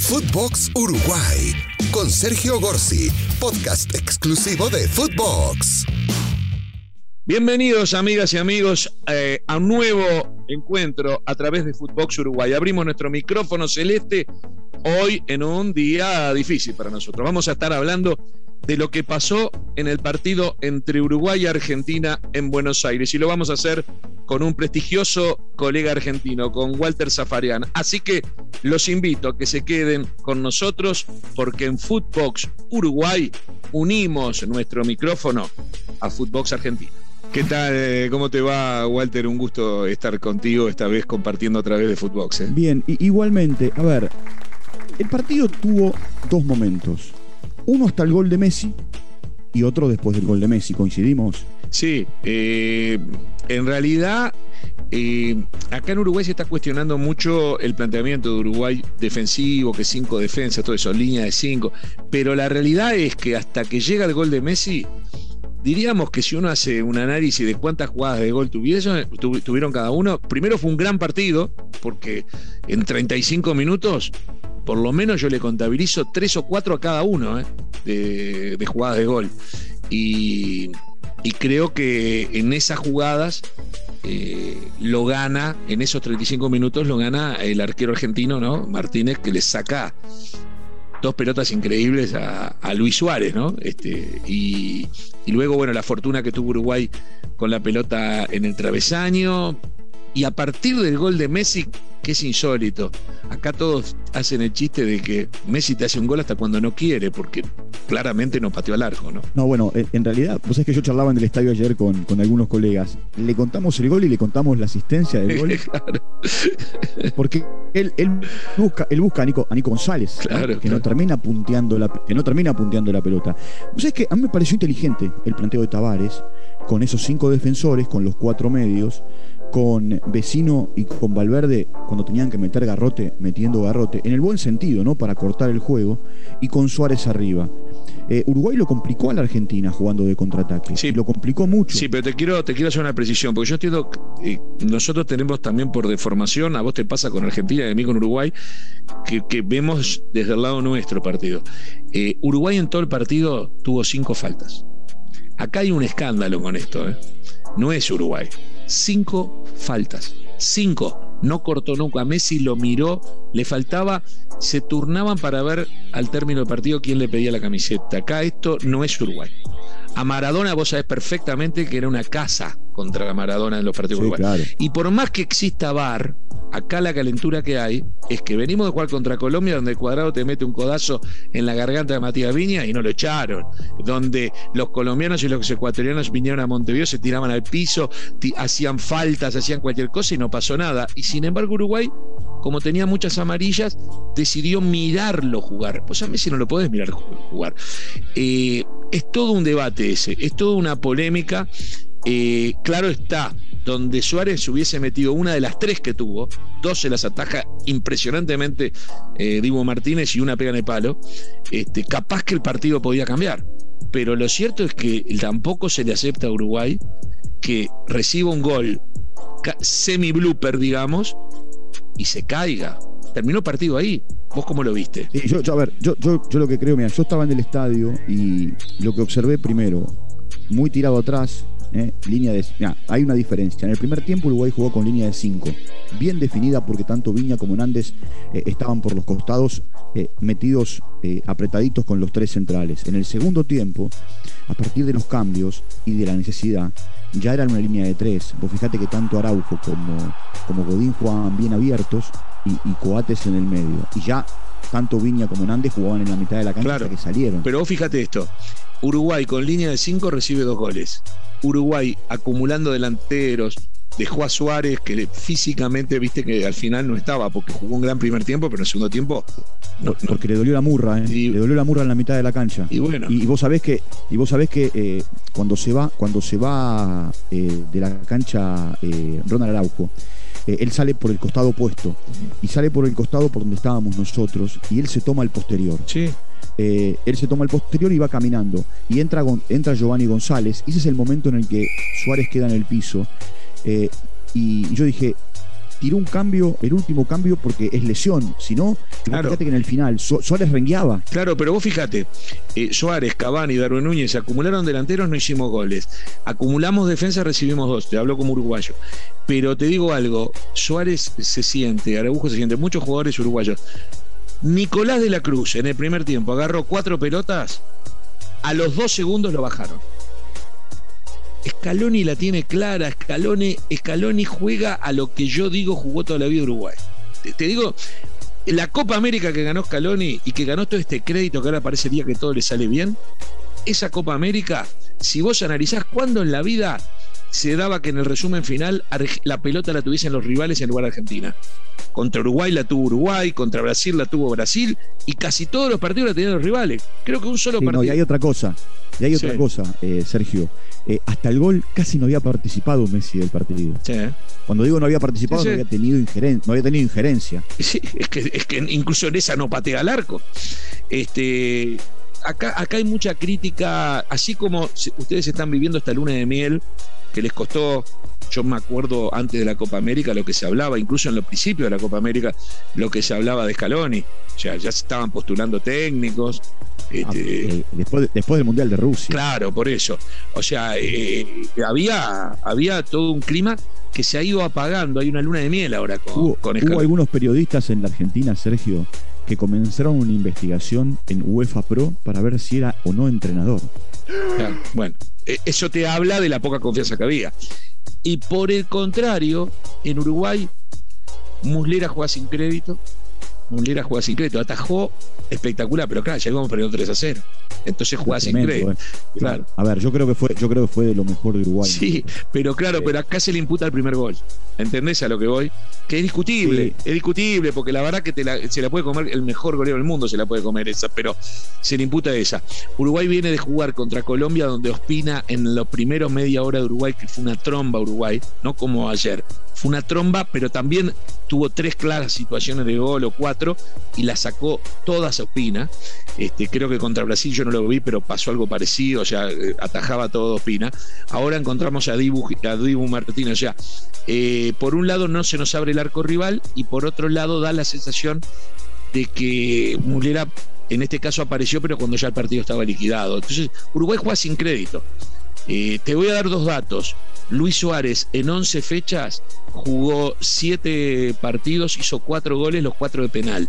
Footbox Uruguay con Sergio Gorsi, podcast exclusivo de Footbox. Bienvenidos amigas y amigos eh, a un nuevo encuentro a través de Footbox Uruguay. Abrimos nuestro micrófono celeste hoy en un día difícil para nosotros. Vamos a estar hablando de lo que pasó en el partido entre Uruguay y Argentina en Buenos Aires. Y lo vamos a hacer con un prestigioso colega argentino, con Walter Zafarian. Así que los invito a que se queden con nosotros porque en Footbox Uruguay unimos nuestro micrófono a Footbox Argentina. ¿Qué tal? Eh, ¿Cómo te va, Walter? Un gusto estar contigo esta vez compartiendo a través de Footbox. ¿eh? Bien, igualmente, a ver, el partido tuvo dos momentos. Uno hasta el gol de Messi y otro después del gol de Messi, ¿coincidimos? Sí, eh, en realidad eh, acá en Uruguay se está cuestionando mucho el planteamiento de Uruguay defensivo, que cinco defensas, todo eso, línea de cinco, pero la realidad es que hasta que llega el gol de Messi, diríamos que si uno hace un análisis de cuántas jugadas de gol tuvieron, tuvieron cada uno, primero fue un gran partido, porque en 35 minutos por lo menos yo le contabilizo tres o cuatro a cada uno ¿eh? de, jugadas de gol. Y, creo que en esas jugadas eh, lo gana, en esos 35 minutos lo gana el arquero argentino, ¿no? Martínez, que le saca dos pelotas increíbles a, Luis Suárez, ¿no? Este, y, y, luego, bueno, la fortuna que tuvo Uruguay con la pelota en el travesaño. Y a partir del gol de Messi, que es insólito. Acá todos hacen el chiste de que Messi te hace un gol hasta cuando no quiere, porque claramente no pateó al arco, ¿no? No, bueno, en realidad, pues es que yo charlaba en el estadio ayer con, con algunos colegas. Le contamos el gol y le contamos la asistencia del gol. Porque él, él, busca, él busca a Nico, a Nico González, que, No termina punteando la, que no termina punteando la pelota. Pues es que a mí me pareció inteligente el planteo de Tavares, con esos cinco defensores, con los cuatro medios con Vecino y con Valverde cuando tenían que meter garrote, metiendo garrote, en el buen sentido, ¿no? Para cortar el juego, y con Suárez arriba. Eh, Uruguay lo complicó a la Argentina jugando de contraataque. Sí, lo complicó mucho. Sí, pero te quiero, te quiero hacer una precisión, porque yo entiendo, eh, nosotros tenemos también por deformación, a vos te pasa con Argentina y a mí con Uruguay, que, vemos desde el lado nuestro partido. Eh, Uruguay en todo el partido tuvo cinco faltas. Acá hay un escándalo con esto, ¿eh? No es Uruguay cinco faltas. Cinco. No cortó nunca. Messi lo miró, le faltaba, se turnaban para ver al término del partido quién le pedía la camiseta. Acá esto no es Uruguay. A Maradona vos sabés perfectamente que era una casa contra Maradona en los partidos uruguayos. Y por más que exista VAR, acá la calentura que hay es que venimos de jugar contra Colombia, donde el cuadrado te mete un codazo en la garganta de Matías Viña y no lo echaron. Donde los colombianos y los ecuatorianos vinieron a Montevideo, se tiraban al piso, hacían faltas, hacían cualquier cosa y no pasó nada. Y sin embargo, Uruguay, como tenía muchas amarillas, decidió mirarlo jugar. Pues a Messi no lo podés mirar jugar. Eh, es todo un debate ese, es toda una polémica. Eh, claro está, donde Suárez hubiese metido una de las tres que tuvo, dos se las ataja impresionantemente eh, Divo Martínez y una pega en el palo, este, capaz que el partido podía cambiar. Pero lo cierto es que tampoco se le acepta a Uruguay que reciba un gol semi-blooper, digamos, y se caiga. Terminó partido ahí. ¿Vos cómo lo viste? yo, a ver, yo, yo, yo lo que creo, mira, yo estaba en el estadio y lo que observé primero, muy tirado atrás, eh, línea de. hay una diferencia. En el primer tiempo Uruguay jugó con línea de 5, bien definida porque tanto Viña como Nández eh, estaban por los costados eh, metidos apretaditos con los tres centrales. En el segundo tiempo, a partir de los cambios y de la necesidad, ya era una línea de 3. Vos fijate que tanto Araujo como, como Godín jugaban bien abiertos y, Coates en el medio. Y ya tanto Viña como Nández jugaban en la mitad de la cancha que salieron. Pero vos fíjate esto. Uruguay con línea de 5 recibe dos goles. Uruguay acumulando delanteros, dejó a Suárez, que físicamente viste que al final no estaba, porque jugó un gran primer tiempo, pero en el segundo tiempo. porque le dolió la murra, ¿eh? le dolió la murra en la mitad de la cancha. Y bueno. Y, vos sabés que, y vos sabés que eh, cuando se va, cuando se va eh, de la cancha Ronald Araujo, él sale por el costado opuesto. Y sale por el costado por donde estábamos nosotros. Y él se toma el posterior. Sí. Eh, él se toma el posterior y va caminando. Y entra, entra Giovanni González. Y ese es el momento en el que Suárez queda en el piso. Eh, y yo dije, tiró un cambio, el último cambio, porque es lesión. Si no, fíjate que en el final Suárez rengueaba. Claro, pero vos fíjate, eh, Suárez, Cavani, Darwin Núñez acumularon delanteros, no hicimos goles. Acumulamos defensa, recibimos dos. Te hablo como uruguayo. Pero te digo algo, Suárez se siente, Araujo se siente, muchos jugadores uruguayos. Nicolás de la Cruz en el primer tiempo agarró cuatro pelotas, a los dos segundos lo bajaron. Scaloni la tiene clara, Scaloni, Scaloni juega a lo que yo digo jugó toda la vida Uruguay. Te, digo, la Copa América que ganó Scaloni y que ganó todo este crédito que ahora parecería que todo le sale bien, esa Copa América, si vos analizás cuándo en la vida se daba que en el resumen final la pelota la tuviesen los rivales en lugar de Argentina. Contra Uruguay la tuvo Uruguay, contra Brasil la tuvo Brasil y casi todos los partidos la tenían los rivales. Creo que un solo partido. No, y hay otra cosa, y hay otra cosa, eh, Sergio. Eh, hasta el gol casi no había participado Messi del partido. Cuando digo no había participado, no, había tenido injerencia, no había tenido injerencia. Sí, es que, es que incluso en esa no patea al arco. Este, acá, acá hay mucha crítica, así como ustedes están viviendo esta luna de miel que les costó, yo me acuerdo antes de la Copa América lo que se hablaba, incluso en los principios de la Copa América, lo que se hablaba de Scaloni. Ya, ya se estaban postulando técnicos. Ah, este, eh, después, después del Mundial de Rusia. Claro, por eso. O sea, eh, había, había todo un clima que se ha ido apagando. Hay una luna de miel ahora con, hubo, con Hubo algunos periodistas en la Argentina, Sergio, que comenzaron una investigación en UEFA Pro para ver si era o no entrenador. bueno, e, eso te habla de la poca confianza que había. Y por el contrario, en Uruguay, Muslera juega sin crédito, Muslera juega sin crédito, atajó espectacular, pero claro, ya íbamos perdiendo 3 a 0. Entonces juega sin crédito. Eh. Claro. A ver, yo creo que fue, yo creo que fue de lo mejor de Uruguay. Sí, pero claro, pero acá se le imputa el primer gol. ¿Entendés a lo que voy? Que es discutible, es discutible, porque la verdad que se la puede comer el mejor golero del mundo, se la puede comer esa, pero se le imputa esa. Uruguay viene de jugar contra Colombia, donde Ospina en los primeros media hora de Uruguay, que fue una tromba Uruguay, no como ayer, fue una tromba, pero también tuvo tres claras situaciones de gol o cuatro y la sacó todas a Ospina. Este, creo que contra Brasil yo no lo vi, pero pasó algo parecido, o sea, eh, atajaba todo Ospina. Ahora encontramos a Dibu, a Martínez, o sea, eh, por un lado no se nos abre el arco rival y por otro lado da la sensación de que Mulera en este caso apareció, pero cuando ya el partido estaba liquidado. Entonces, Uruguay juega sin crédito. Eh, te voy a dar dos datos. Luis Suárez en 11 fechas jugó 7 partidos, hizo 4 goles, los 4 de penal.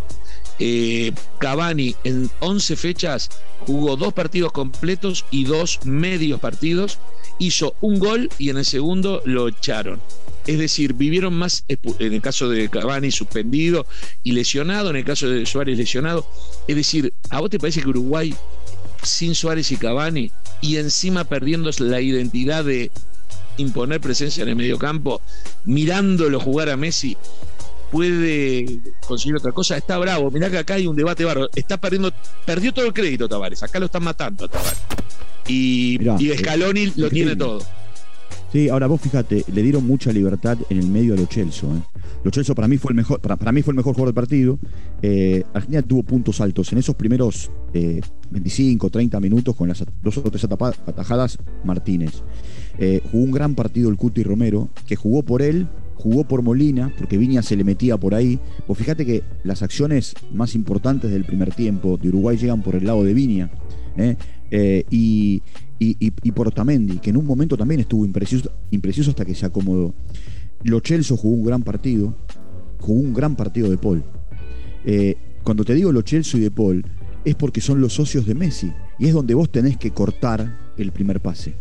Eh, Cavani en 11 fechas jugó 2 partidos completos y 2 medios partidos, hizo un gol y en el segundo lo echaron. Es decir, vivieron más, en el caso de Cavani suspendido y lesionado, en el caso de Suárez lesionado. Es decir, ¿a vos te parece que Uruguay sin Suárez y Cavani y encima perdiendo la identidad de imponer presencia en el mediocampo, mirándolo jugar a Messi, puede conseguir otra cosa. Está bravo. Mirá que acá hay un debate barro. Está perdiendo, perdió todo el crédito Tavares. Acá lo están matando a Tavares. Y, y Scaloni lo tiene todo. Sí, ahora vos fíjate, le dieron mucha libertad en el medio a Lo Celso. ¿eh? Lo para mí fue el mejor, para, mí fue el mejor jugador del partido. Eh, Argentina tuvo puntos altos en esos primeros 25, eh, 30 minutos con las dos o tres atajadas Martínez. Eh, jugó un gran partido el Cuti Romero, que jugó por él, jugó por Molina, porque Viña se le metía por ahí. Vos fíjate que las acciones más importantes del primer tiempo de Uruguay llegan por el lado de Viña. y, y, por Otamendi, que en un momento también estuvo impreciso, hasta que se acomodó. Lo Chelso jugó un gran partido, jugó un gran partido de Paul. Eh, cuando te digo Lo Chelso y de Paul, es porque son los socios de Messi, y es donde vos tenés que cortar el primer pase.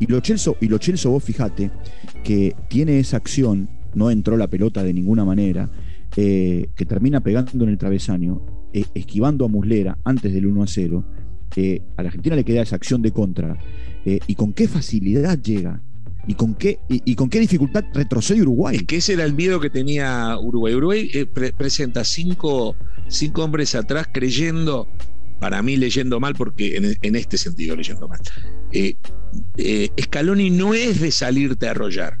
Y Lo Chelso, y Lo Chelso vos fijate que tiene esa acción, no entró la pelota de ninguna manera, eh, que termina pegando en el travesaño, eh, esquivando a Muslera antes del 1 a 0, a la Argentina le queda esa acción de contra eh, y con qué facilidad llega y con qué y, con qué dificultad retrocede Uruguay. que ese era el miedo que tenía Uruguay. Uruguay eh, presenta cinco, cinco, hombres atrás creyendo, para mí leyendo mal, porque en, este sentido leyendo mal. Eh, Scaloni no es de salirte a arrollar,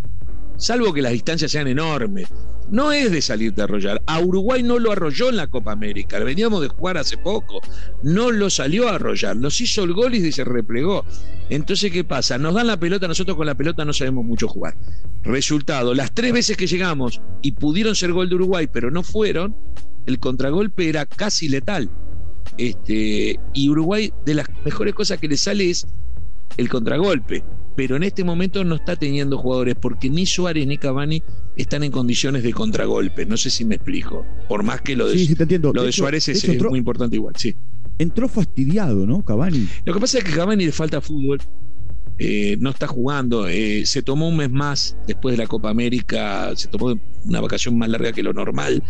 salvo que las distancias sean enormes. no es de salir de arrollar. A Uruguay no lo arrolló en la Copa América, veníamos de jugar hace poco, no lo salió a arrollar, nos hizo el gol y se replegó. Entonces, ¿qué pasa? Nos dan la pelota, nosotros con la pelota no sabemos mucho jugar. Resultado, las tres veces que llegamos y pudieron ser gol de Uruguay, pero no fueron, el contragolpe era casi letal. Este, y Uruguay, de las mejores cosas que le sale es el contragolpe. Pero en este momento no está teniendo jugadores porque ni Suárez ni Cavani están en condiciones de contragolpe. No sé si me explico. Por más que lo de, Lo de, Suárez es, muy importante igual, sí. Entró fastidiado, ¿no, Cavani? Lo que pasa es que Cavani le falta fútbol. Eh, no está jugando. Eh, se tomó un mes más después de la Copa América, se tomó una vacación más larga que lo normal.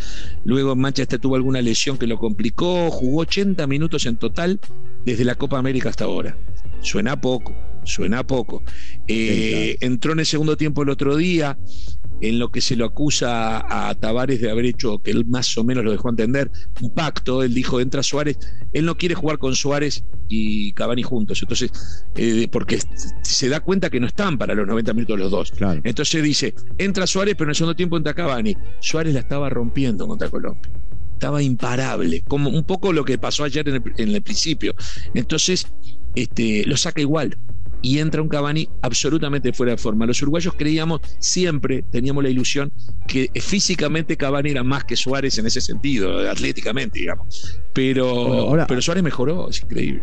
Luego en Manchester tuvo alguna lesión que lo complicó. Jugó 80 minutos en total desde la Copa América hasta ahora. Suena poco, suena poco. Eh, entró en el segundo tiempo el otro día, en lo que se lo acusa a, Tavares de haber hecho, que él más o menos lo dejó entender, un pacto. Él dijo, entra Suárez, él no quiere jugar con Suárez y Cavani juntos. Entonces, eh, porque se da cuenta que no están para los 90 minutos los dos. Entonces dice, entra Suárez, pero en el segundo tiempo entra Cavani. Suárez la estaba rompiendo contra Colombia. Estaba imparable, como un poco lo que pasó ayer en el, en el principio. Entonces, este, lo saca igual y entra un Cavani absolutamente fuera de forma. Los uruguayos creíamos siempre, teníamos la ilusión que físicamente Cavani era más que Suárez en ese sentido, atléticamente, digamos. Pero, pero Suárez mejoró, es increíble.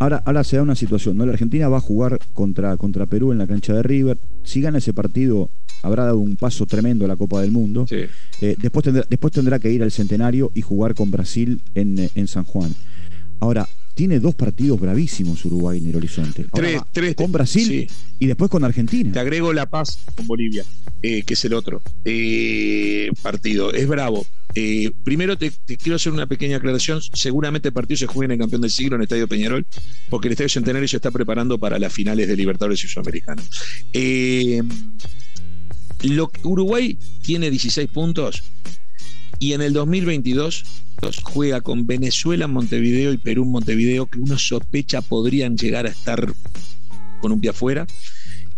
Ahora, ahora se da una situación, ¿no? La Argentina va a jugar contra, contra Perú en la cancha de River. Si gana ese partido, habrá dado un paso tremendo a la Copa del Mundo. Eh, después, tendrá, después tendrá que ir al Centenario y jugar con Brasil en, en San Juan. Ahora, tiene dos partidos bravísimos Uruguay en el horizonte. tres, tres. Con Brasil y después con Argentina. Te agrego La Paz con Bolivia, eh, que es el otro eh, partido. Es bravo. Eh, primero te, quiero hacer una pequeña aclaración. Seguramente el partido se juega en el campeón del siglo en el Estadio Peñarol, porque el Estadio Centenario se está preparando para las finales de Libertadores y Sudamericanos. Uruguay tiene 16 puntos y en el 2022 juega con Venezuela en Montevideo y Perú Montevideo, que uno sospecha podrían llegar a estar con un pie afuera.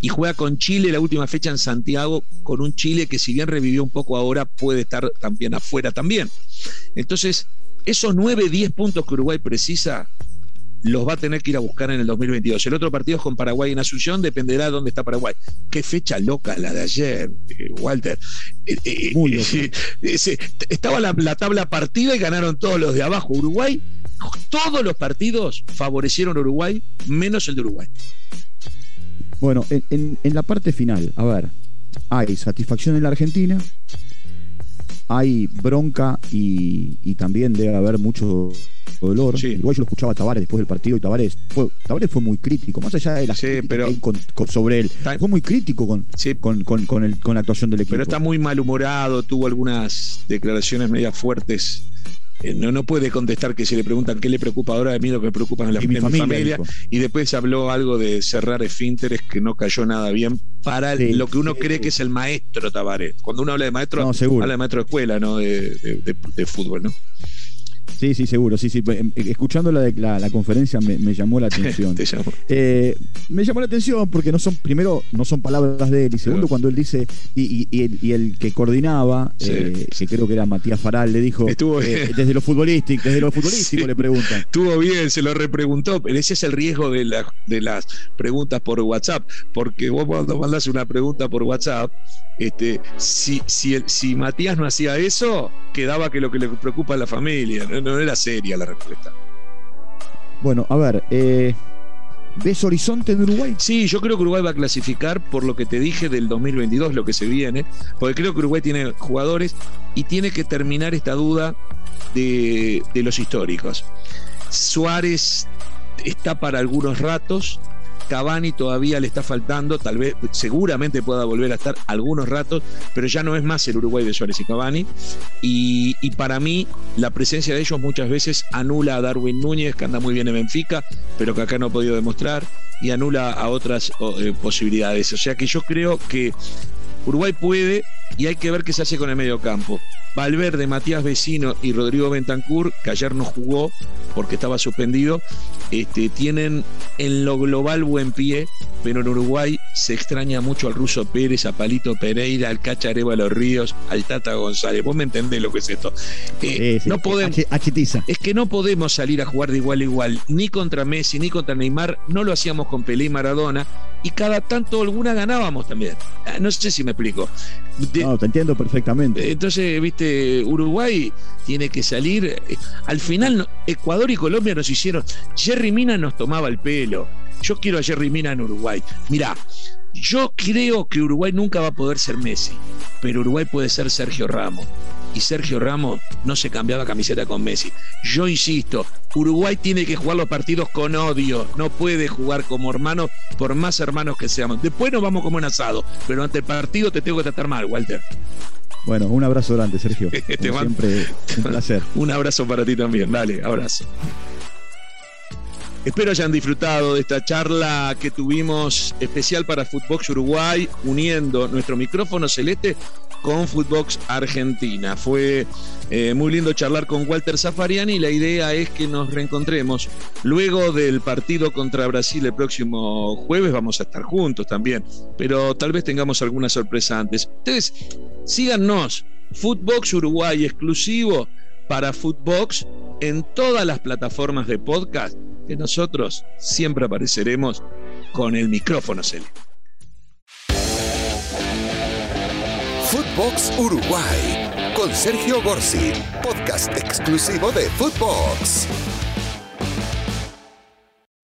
Y juega con Chile la última fecha en Santiago, con un Chile que si bien revivió un poco ahora, puede estar también afuera también. Entonces, esos 9, 10 puntos que Uruguay precisa, los va a tener que ir a buscar en el 2022. El otro partido es con Paraguay en Asunción, dependerá de dónde está Paraguay. Qué fecha loca la de ayer, eh, Walter. Eh, eh, estaba la, tabla partida y ganaron todos los de abajo. Uruguay, todos los partidos favorecieron a Uruguay, menos el de Uruguay. Bueno, en, en la parte final, a ver, hay satisfacción en la Argentina, hay bronca y, también debe haber mucho dolor. Igual yo lo escuchaba a Tavares después del partido y Tavares fue, Tavares fue muy crítico, más allá de la sí, pero, sobre él. fue muy crítico con, con, con, el, con la actuación del equipo. Pero está muy malhumorado, tuvo algunas declaraciones medias fuertes no, no puede contestar que si le preguntan qué le preocupa ahora, de mí lo que me preocupan a la mi familia. y después habló algo de cerrar esfínteres que no cayó nada bien para lo que uno cree que es el maestro Tavares. Cuando uno habla de maestro, habla de maestro de escuela, no de, de fútbol, ¿no? Sí, sí, seguro, sí, sí. Em, escuchando la, la, la conferencia me, llamó la atención. Eh, me llamó la atención porque no son, primero, no son palabras de él, y segundo, cuando él dice, y, el, que coordinaba, eh, que creo que era Matías Faral, le dijo, eh, desde lo futbolístico, desde lo futbolístico le preguntan. Estuvo bien, se lo repreguntó, pero ese es el riesgo de, de las preguntas por WhatsApp, porque vos cuando mandás una pregunta por WhatsApp, este, si, si, si Matías no hacía eso, quedaba que lo que le preocupa a la familia, no, no era seria la respuesta. Bueno, a ver, eh, ¿ves horizonte en Uruguay? Sí, yo creo que Uruguay va a clasificar por lo que te dije del 2022, lo que se viene, porque creo que Uruguay tiene jugadores y tiene que terminar esta duda de, de los históricos. Suárez está para algunos ratos, Cavani todavía le está faltando, tal vez, seguramente pueda volver a estar algunos ratos, pero ya no es más el Uruguay de Suárez y Cavani. Y, para mí, la presencia de ellos muchas veces anula a Darwin Núñez, que anda muy bien en Benfica, pero que acá no ha podido demostrar, y anula a otras eh, posibilidades. O sea que yo creo que Uruguay puede y hay que ver qué se hace con el medio campo. Valverde, Matías Vecino y Rodrigo Bentancur, que ayer no jugó porque estaba suspendido, este, tienen en lo global buen pie, pero en Uruguay se extraña mucho al ruso Pérez, a Palito Pereira, al Cachareva Los Ríos, al Tata González. Vos me entendés lo que es esto. Eh, no podemos, es que no podemos salir a jugar de igual a igual, ni contra Messi, ni contra Neymar. No lo hacíamos con Pelé y Maradona, y cada tanto alguna ganábamos también. Ah, no sé si me explico. no, te entiendo perfectamente. Entonces, viste, Uruguay tiene que salir. Eh, al final, Ecuador y Colombia nos hicieron. Jerry Mina nos tomaba el pelo. Yo quiero a Jerry Mina en Uruguay. Mirá, yo creo que Uruguay nunca va a poder ser Messi, pero Uruguay puede ser Sergio Ramos. Y Sergio Ramos no se cambiaba camiseta con Messi. Yo insisto, Uruguay tiene que jugar los partidos con odio, no puede jugar como hermano, por más hermanos que seamos. Después nos vamos como un asado, pero ante el partido te tengo que tratar mal, Walter. Bueno, un abrazo grande, Sergio. siempre, un placer. un abrazo para ti también. Dale, abrazo. Espero hayan disfrutado de esta charla que tuvimos especial para Footbox Uruguay, uniendo nuestro micrófono celeste con Footbox Argentina. Fue eh, muy lindo charlar con Walter Zafariani y la idea es que nos reencontremos luego del partido contra Brasil el próximo jueves. Vamos a estar juntos también, pero tal vez tengamos alguna sorpresa antes. Ustedes síganos, Footbox Uruguay exclusivo para Footbox en todas las plataformas de podcast que nosotros siempre apareceremos con el micrófono celeste. Footbox Uruguay con Sergio Gorsi, podcast exclusivo de Footbox.